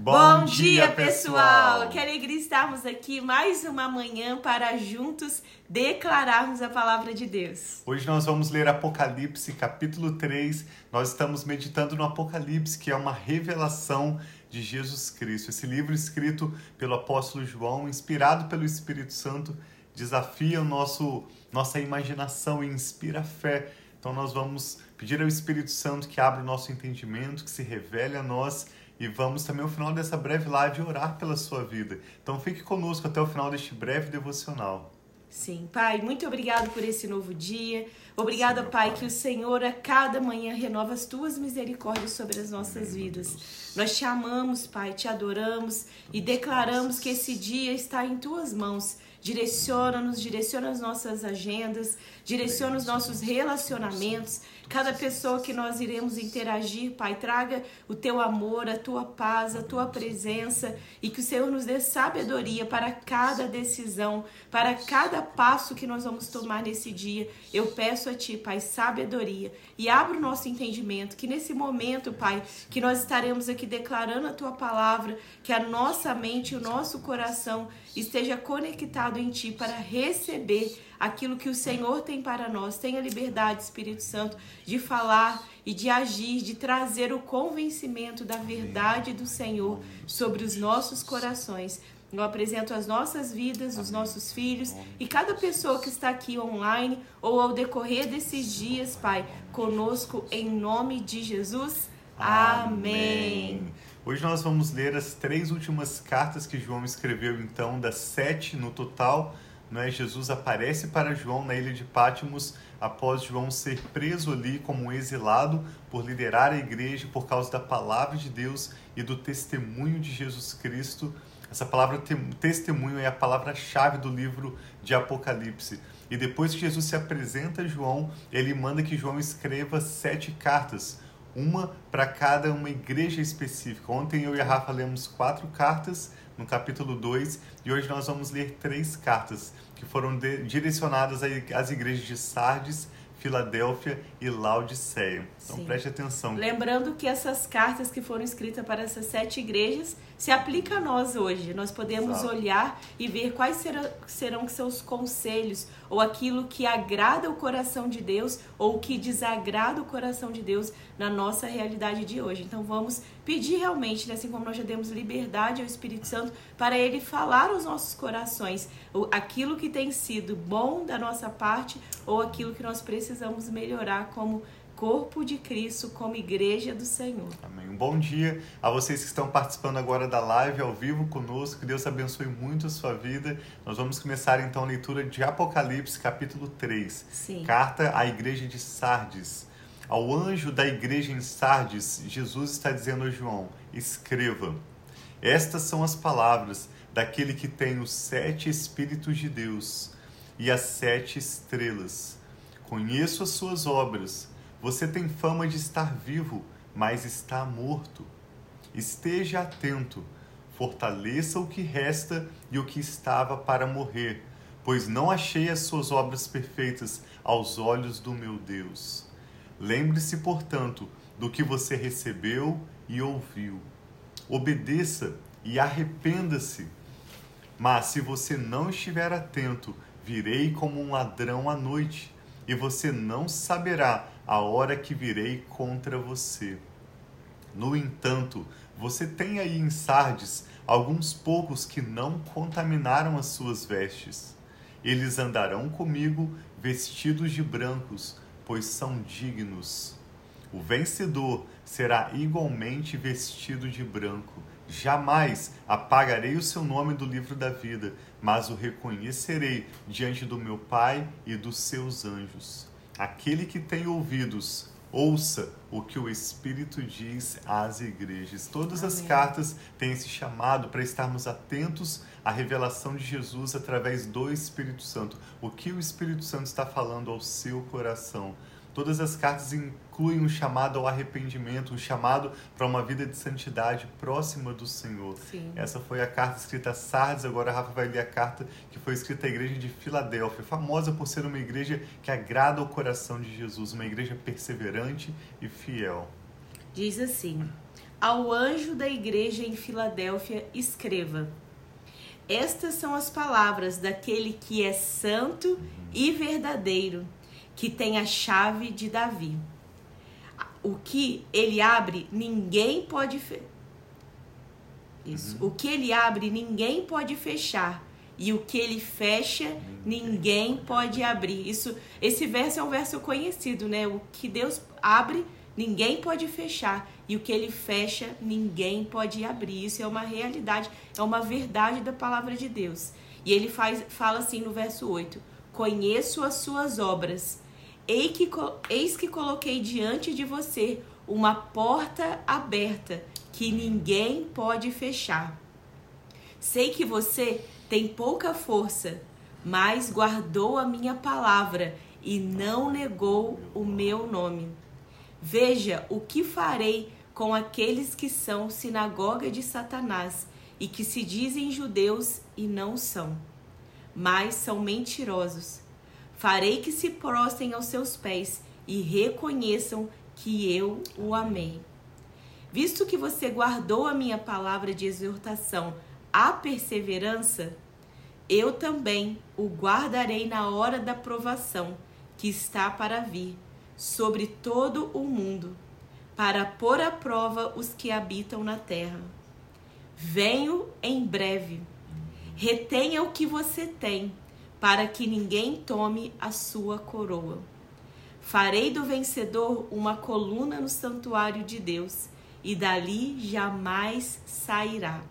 Bom, dia, pessoal! Que alegria estarmos aqui mais uma manhã para juntos declararmos a palavra de Deus. Hoje nós vamos ler Apocalipse, capítulo 3. Nós estamos meditando no Apocalipse, que é uma revelação de Jesus Cristo. Esse livro escrito pelo apóstolo João, inspirado pelo Espírito Santo, desafia o nosso nossa imaginação e inspira a fé. Então nós vamos pedir ao Espírito Santo que abra o nosso entendimento, que se revele a nós e vamos também ao final dessa breve live orar pela sua vida. Então fique conosco até o final deste breve devocional. Sim, Pai, muito obrigado por esse novo dia. Obrigada, pai, pai, que o Senhor a cada manhã renova as tuas misericórdias sobre as nossas Amém, vidas. Nós te amamos, Pai, te adoramos e declaramos que esse dia está em tuas mãos. Direciona-nos, direciona as nossas agendas, direciona os nossos relacionamentos. Cada pessoa que nós iremos interagir, Pai, traga o teu amor, a tua paz, a tua presença e que o Senhor nos dê sabedoria para cada decisão, para cada passo que nós vamos tomar nesse dia. Eu peço a Ti, Pai, sabedoria e abra o nosso entendimento, que nesse momento, Pai, que nós estaremos aqui declarando a Tua palavra, que a nossa mente o nosso coração esteja conectado em Ti para receber aquilo que o Senhor tem para nós. Tenha liberdade, Espírito Santo, de falar e de agir, de trazer o convencimento da verdade do Senhor sobre os nossos corações. Eu apresento as nossas vidas, os nossos filhos e cada pessoa que está aqui online ou ao decorrer desses dias, Pai, conosco em nome de Jesus. Amém. Amém. Hoje nós vamos ler as três últimas cartas que João escreveu, então, das sete no total. Né? Jesus aparece para João na ilha de Pátimos após João ser preso ali como um exilado por liderar a igreja por causa da palavra de Deus e do testemunho de Jesus Cristo. Essa palavra testemunho é a palavra-chave do livro de Apocalipse. E depois que Jesus se apresenta a João, ele manda que João escreva sete cartas uma para cada uma igreja específica. Ontem eu e a Rafa lemos quatro cartas no capítulo 2 e hoje nós vamos ler três cartas que foram direcionadas às igrejas de Sardes, Filadélfia e Laodiceia. Então Sim. preste atenção. Lembrando que essas cartas que foram escritas para essas sete igrejas se aplica a nós hoje. Nós podemos Exato. olhar e ver quais serão, serão os conselhos ou aquilo que agrada o coração de Deus ou o que desagrada o coração de Deus na nossa realidade de hoje. Então vamos pedir realmente, né, assim como nós já demos liberdade ao Espírito Santo para ele falar aos nossos corações aquilo que tem sido bom da nossa parte ou aquilo que nós precisamos melhorar como corpo de Cristo, como igreja do Senhor. Amém. Um bom dia a vocês que estão participando agora da live ao vivo conosco. Que Deus abençoe muito a sua vida. Nós vamos começar então a leitura de Apocalipse, capítulo 3. Sim. Carta à igreja de Sardes. Ao anjo da igreja em Sardes, Jesus está dizendo a João: Escreva. Estas são as palavras daquele que tem os sete Espíritos de Deus e as sete estrelas. Conheço as suas obras. Você tem fama de estar vivo, mas está morto. Esteja atento, fortaleça o que resta e o que estava para morrer, pois não achei as suas obras perfeitas aos olhos do meu Deus. Lembre-se, portanto, do que você recebeu e ouviu. Obedeça e arrependa-se. Mas se você não estiver atento, virei como um ladrão à noite, e você não saberá a hora que virei contra você. No entanto, você tem aí em Sardes alguns poucos que não contaminaram as suas vestes. Eles andarão comigo vestidos de brancos, pois são dignos. O vencedor será igualmente vestido de branco. Jamais apagarei o seu nome do livro da vida, mas o reconhecerei diante do meu Pai e dos seus anjos. Aquele que tem ouvidos, ouça o que o Espírito diz às igrejas. Todas Amém. as cartas têm esse chamado para estarmos atentos à revelação de Jesus através do Espírito Santo. O que o Espírito Santo está falando ao seu coração. Todas as cartas incluem um chamado ao arrependimento, um chamado para uma vida de santidade próxima do Senhor. Sim. Essa foi a carta escrita a Sardes, agora a Rafa vai ler a carta que foi escrita à igreja de Filadélfia, famosa por ser uma igreja que agrada o coração de Jesus, uma igreja perseverante e fiel. Diz assim: Ao anjo da igreja em Filadélfia, escreva: Estas são as palavras daquele que é santo e verdadeiro, que tem a chave de Davi. O que ele abre, ninguém pode fechar. Isso. Uhum. O que ele abre, ninguém pode fechar. E o que ele fecha, ninguém pode abrir. Isso, esse verso é um verso conhecido, né? O que Deus abre, ninguém pode fechar. E o que ele fecha, ninguém pode abrir. Isso é uma realidade, é uma verdade da palavra de Deus. E ele faz, fala assim no verso 8: Conheço as suas obras. Eis que, coloquei diante de você uma porta aberta que ninguém pode fechar. Sei que você tem pouca força, mas guardou a minha palavra e não negou o meu nome. Veja o que farei com aqueles que são sinagoga de Satanás e que se dizem judeus e não são, mas são mentirosos. Farei que se prostem aos seus pés e reconheçam que eu o amei. Visto que você guardou a minha palavra de exortação, a perseverança, eu também o guardarei na hora da provação que está para vir sobre todo o mundo, para pôr à prova os que habitam na terra. Venho em breve. Retenha o que você tem, para que ninguém tome a sua coroa. Farei do vencedor uma coluna no santuário de Deus, e dali jamais sairá.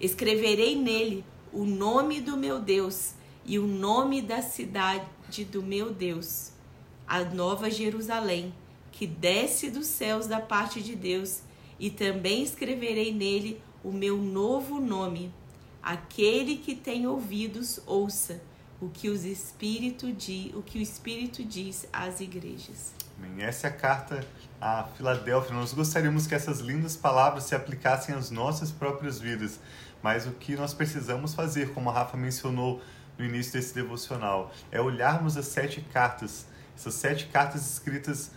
Escreverei nele o nome do meu Deus e o nome da cidade do meu Deus, a nova Jerusalém, que desce dos céus da parte de Deus, e também escreverei nele o meu novo nome. Aquele que tem ouvidos, ouça o que os espírito diz, o que o espírito diz às igrejas. Amém. Essa é a carta a Filadélfia. Nós gostaríamos que essas lindas palavras se aplicassem às nossas próprias vidas. Mas o que nós precisamos fazer, como a Rafa mencionou no início desse devocional, é olharmos as sete cartas, essas sete cartas escritas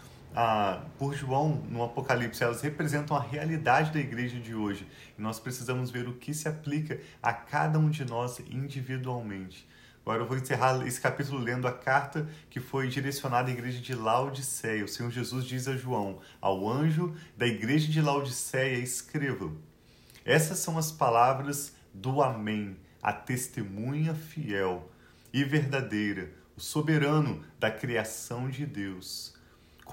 por João no Apocalipse, elas representam a realidade da igreja de hoje. E nós precisamos ver o que se aplica a cada um de nós individualmente. Agora eu vou encerrar esse capítulo lendo a carta que foi direcionada à igreja de Laodiceia. O Senhor Jesus diz a João, ao anjo da igreja de Laodiceia, escreva: Essas são as palavras do Amém, a testemunha fiel e verdadeira, o soberano da criação de Deus.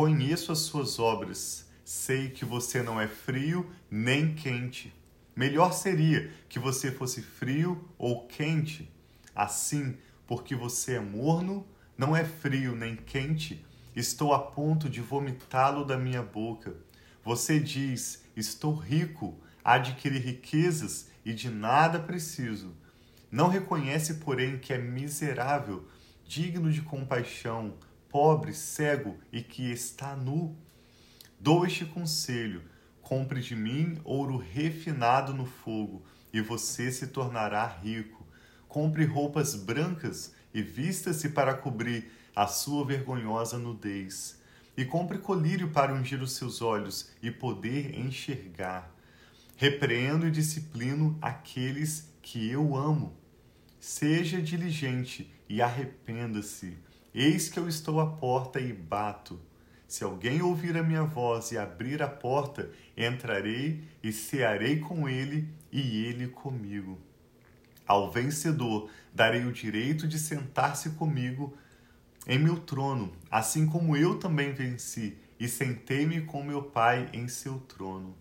Conheço as suas obras, sei que você não é frio nem quente. Melhor seria que você fosse frio ou quente. Assim, porque você é morno, não é frio nem quente, estou a ponto de vomitá-lo da minha boca. Você diz: Estou rico, adquiri riquezas e de nada preciso. Não reconhece, porém, que é miserável, digno de compaixão, pobre, cego e que está nu. Dou este conselho: compre de mim ouro refinado no fogo, e você se tornará rico compre roupas brancas e vista-se para cobrir a sua vergonhosa nudez. E compre colírio para ungir os seus olhos e poder enxergar. Repreendo e disciplino aqueles que eu amo. Seja diligente e arrependa-se. Eis que eu estou à porta e bato. Se alguém ouvir a minha voz e abrir a porta, entrarei e cearei com ele e ele comigo. Ao vencedor darei o direito de sentar-se comigo em meu trono, assim como eu também venci e sentei-me com meu Pai em seu trono.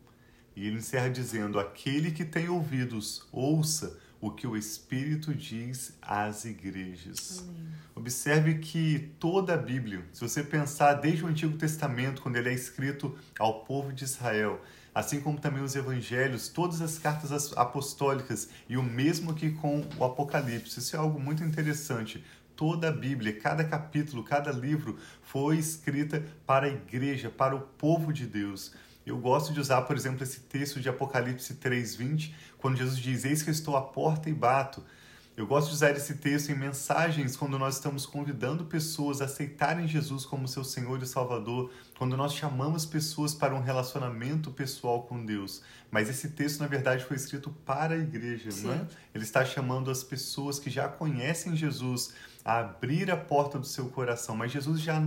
E ele encerra dizendo: Aquele que tem ouvidos, ouça o que o Espírito diz às igrejas. Amém. Observe que toda a Bíblia, se você pensar desde o Antigo Testamento, quando ele é escrito ao povo de Israel, assim como também os evangelhos, todas as cartas apostólicas e o mesmo aqui com o Apocalipse. Isso é algo muito interessante. Toda a Bíblia, cada capítulo, cada livro foi escrita para a igreja, para o povo de Deus. Eu gosto de usar, por exemplo, esse texto de Apocalipse 3:20, quando Jesus diz: "Eis que eu estou à porta e bato". Eu gosto de usar esse texto em mensagens quando nós estamos convidando pessoas a aceitarem Jesus como seu Senhor e Salvador, quando nós chamamos pessoas para um relacionamento pessoal com Deus. Mas esse texto, na verdade, foi escrito para a igreja, Sim. não é? Ele está chamando as pessoas que já conhecem Jesus a abrir a porta do seu coração. Mas Jesus já,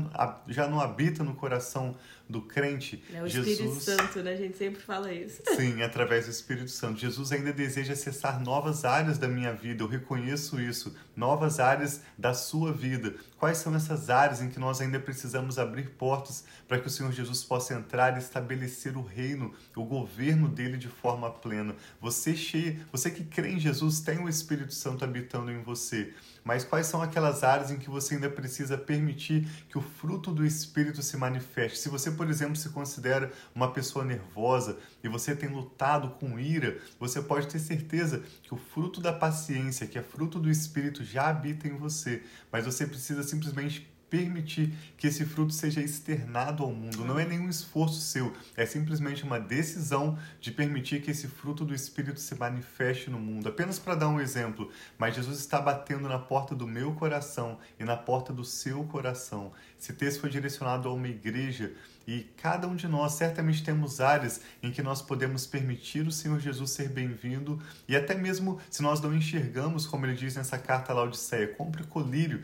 já não habita no coração do crente. É o Jesus, Espírito Santo, né? A gente sempre fala isso. Sim, através do Espírito Santo. Jesus ainda deseja acessar novas áreas da minha vida. Eu reconheço isso. Novas áreas da sua vida. Quais são essas áreas em que nós ainda precisamos abrir portas para que o Senhor Jesus possa entrar e estabelecer o reino, o governo dele de forma plena? Você cheio, você que crê em Jesus tem o Espírito Santo habitando em você. Mas quais são aquelas áreas em que você ainda precisa permitir que o fruto do Espírito se manifeste? Se você, por exemplo, se considera uma pessoa nervosa e você tem lutado com ira, você pode ter certeza que o fruto da paciência, que é fruto do Espírito, já habita em você. Mas você precisa simplesmente permitir que esse fruto seja externado ao mundo. Não é nenhum esforço seu, é simplesmente uma decisão de permitir que esse fruto do Espírito se manifeste no mundo. Apenas para dar um exemplo, mas Jesus está batendo na porta do meu coração e na porta do seu coração. Esse texto foi direcionado a uma igreja e cada um de nós certamente temos áreas em que nós podemos permitir o Senhor Jesus ser bem-vindo e até mesmo se nós não enxergamos, como ele diz nessa carta lá Odisseia, compre colírio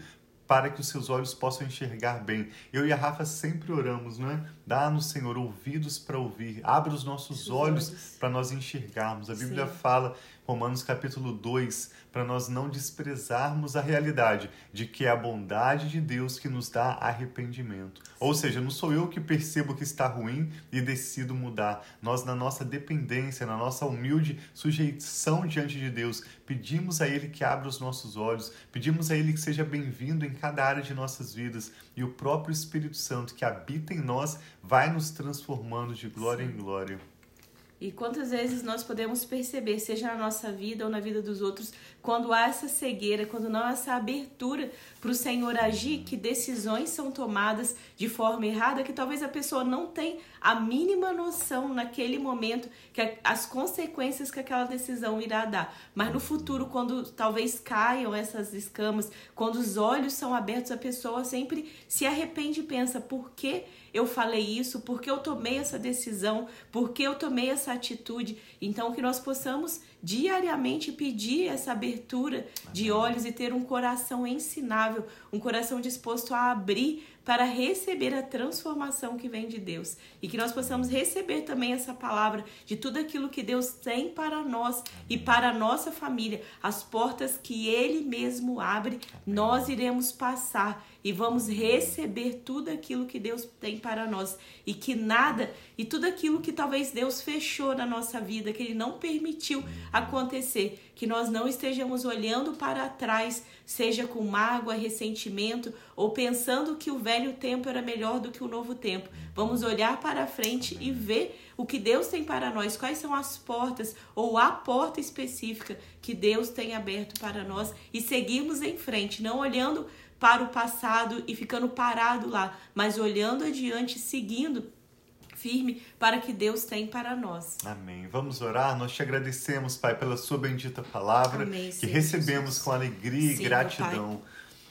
para que os seus olhos possam enxergar bem. Eu e a Rafa sempre oramos, não é? Dá-nos, Senhor, ouvidos para ouvir, abre os nossos olhos, olhos para nós enxergarmos. A Bíblia Sim. fala Romanos capítulo 2, para nós não desprezarmos a realidade de que é a bondade de Deus que nos dá arrependimento. Ou seja, não sou eu que percebo que está ruim e decido mudar. Nós, na nossa dependência, na nossa humilde sujeição diante de Deus, pedimos a Ele que abra os nossos olhos, pedimos a Ele que seja bem-vindo em cada área de nossas vidas e o próprio Espírito Santo que habita em nós vai nos transformando de glória em glória. E quantas vezes nós podemos perceber, seja na nossa vida ou na vida dos outros, quando há essa cegueira, quando não há essa abertura para o Senhor agir, que decisões são tomadas de forma errada, que talvez a pessoa não tenha a mínima noção naquele momento que as consequências que aquela decisão irá dar. Mas no futuro, quando talvez caiam essas escamas, quando os olhos são abertos, a pessoa sempre se arrepende e pensa: por que eu falei isso? Por que eu tomei essa decisão? Por que eu tomei essa atitude? Então, que nós possamos diariamente pedir essa abertura de olhos e ter um coração ensinável, um coração disposto a abrir para receber a transformação que vem de Deus. E que nós possamos receber também essa palavra de tudo aquilo que Deus tem para nós e para a nossa família, as portas que Ele mesmo abre, nós iremos passar e vamos receber tudo aquilo que Deus tem para nós. E que nada e tudo aquilo que talvez Deus fechou na nossa vida, que Ele não permitiu acontecer, que nós não estejamos olhando para trás, seja com mágoa, ressentimento ou pensando que o velho tempo era melhor do que o novo tempo. Vamos olhar para frente e ver o que Deus tem para nós, quais são as portas ou a porta específica que Deus tem aberto para nós. E seguirmos em frente, não olhando para o passado e ficando parado lá, mas olhando adiante, seguindo firme para que Deus tem para nós. Amém. Vamos orar. Nós te agradecemos, Pai, pela sua bendita palavra Amém, que recebemos Jesus. com alegria Sim, e gratidão.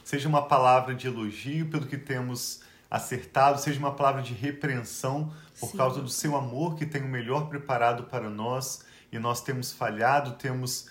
Seja uma palavra de elogio pelo que temos acertado, seja uma palavra de repreensão por Sim. causa do seu amor que tem o melhor preparado para nós e nós temos falhado, temos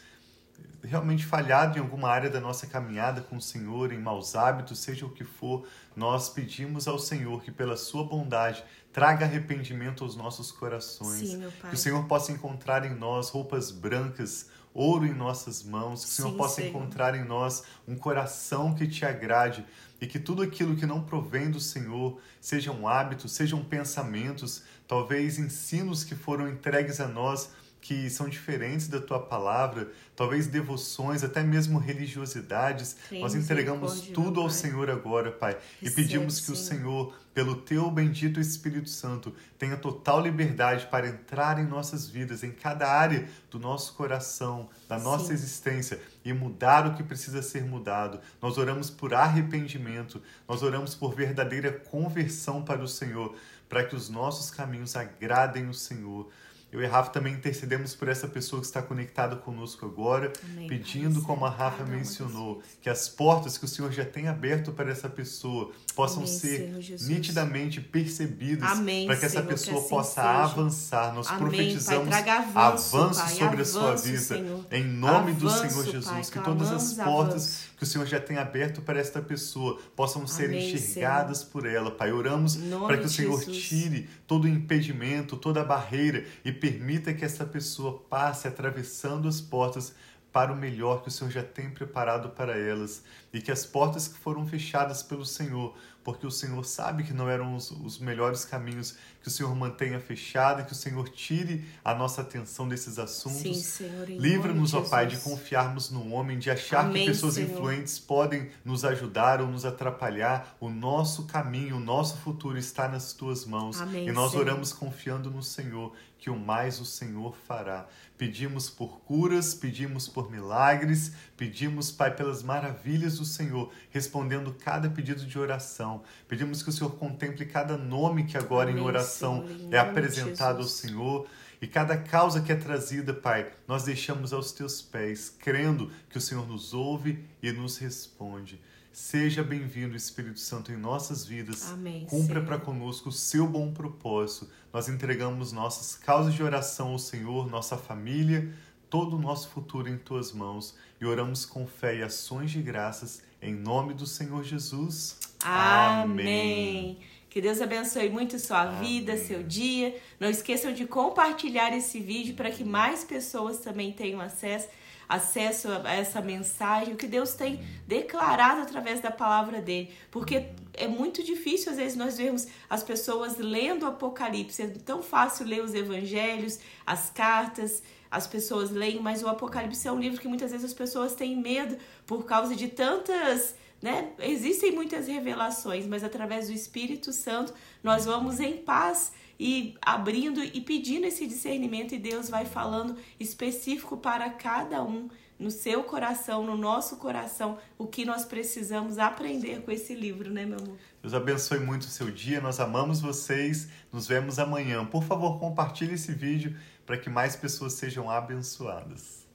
realmente falhado em alguma área da nossa caminhada com o Senhor, em maus hábitos, seja o que for, nós pedimos ao Senhor que, pela Sua bondade, traga arrependimento aos nossos corações. Sim, que o Senhor possa encontrar em nós roupas brancas, ouro em nossas mãos, que o Senhor Sim, possa Senhor. encontrar em nós um coração que te agrade e que tudo aquilo que não provém do Senhor, sejam hábitos, sejam pensamentos, talvez ensinos que foram entregues a nós que são diferentes da tua palavra, talvez devoções, até mesmo religiosidades. Sim, Nós entregamos tudo ao Senhor agora, Pai, e pedimos que o Senhor, pelo teu bendito Espírito Santo, tenha total liberdade para entrar em nossas vidas, em cada área do nosso coração, da nossa Sim. existência e mudar o que precisa ser mudado. Nós oramos por arrependimento, nós oramos por verdadeira conversão para o Senhor, para que os nossos caminhos agradem o Senhor. Eu e a Rafa também intercedemos por essa pessoa que está conectada conosco agora, Amém, pedindo, como a Rafa uma mencionou, que as portas que o Senhor já tem aberto para essa pessoa possam Amém, ser nitidamente percebidas, Amém, para que essa Senhor, que pessoa assim possa seja. avançar. Nós Amém, profetizamos Pai, avanço, avanço Pai, sobre a sua avanço, vida, Senhor. em nome do Avanço, Senhor Jesus, Pai, que todas as portas avanço. Que o Senhor já tem aberto para esta pessoa possam ser Amém, enxergadas por ela, Pai. Oramos para que o Senhor Jesus. tire todo o impedimento, toda a barreira e permita que essa pessoa passe atravessando as portas para o melhor que o Senhor já tem preparado para elas e que as portas que foram fechadas pelo Senhor, porque o Senhor sabe que não eram os, os melhores caminhos, que o Senhor mantenha fechada, que o Senhor tire a nossa atenção desses assuntos. Livra-nos, ó Pai, de confiarmos no homem, de achar Amém, que pessoas Senhor. influentes podem nos ajudar ou nos atrapalhar. O nosso caminho, o nosso futuro está nas tuas mãos. Amém, e nós Senhor. oramos confiando no Senhor, que o mais o Senhor fará. Pedimos por curas, pedimos por milagres, pedimos, Pai, pelas maravilhas do Senhor, respondendo cada pedido de oração. Pedimos que o Senhor contemple cada nome que agora em Amém, oração Senhor, em é apresentado ao. Senhor. E cada causa que é trazida, Pai, nós deixamos aos teus pés, crendo que o Senhor nos ouve e nos responde. Seja bem-vindo, Espírito Santo, em nossas vidas. Amém, Cumpra para conosco o seu bom propósito. Nós entregamos nossas causas de oração ao Senhor, nossa família, todo o nosso futuro em tuas mãos e oramos com fé e ações de graças em nome do Senhor Jesus. Amém. Que Deus abençoe muito sua vida, Amém. seu dia. Não esqueçam de compartilhar esse vídeo para que mais pessoas também tenham acesso, acesso a essa mensagem, o que Deus tem declarado através da palavra dele. Porque é muito difícil, às vezes, nós vermos as pessoas lendo o Apocalipse. É tão fácil ler os evangelhos, as cartas, as pessoas leem, mas o Apocalipse é um livro que muitas vezes as pessoas têm medo por causa de tantas né? Existem muitas revelações, mas através do Espírito Santo nós vamos em paz e abrindo e pedindo esse discernimento e Deus vai falando específico para cada um no seu coração, no nosso coração, o que nós precisamos aprender com esse livro, né, meu amor? Deus abençoe muito o seu dia. Nós amamos vocês. Nos vemos amanhã. Por favor, compartilhe esse vídeo para que mais pessoas sejam abençoadas.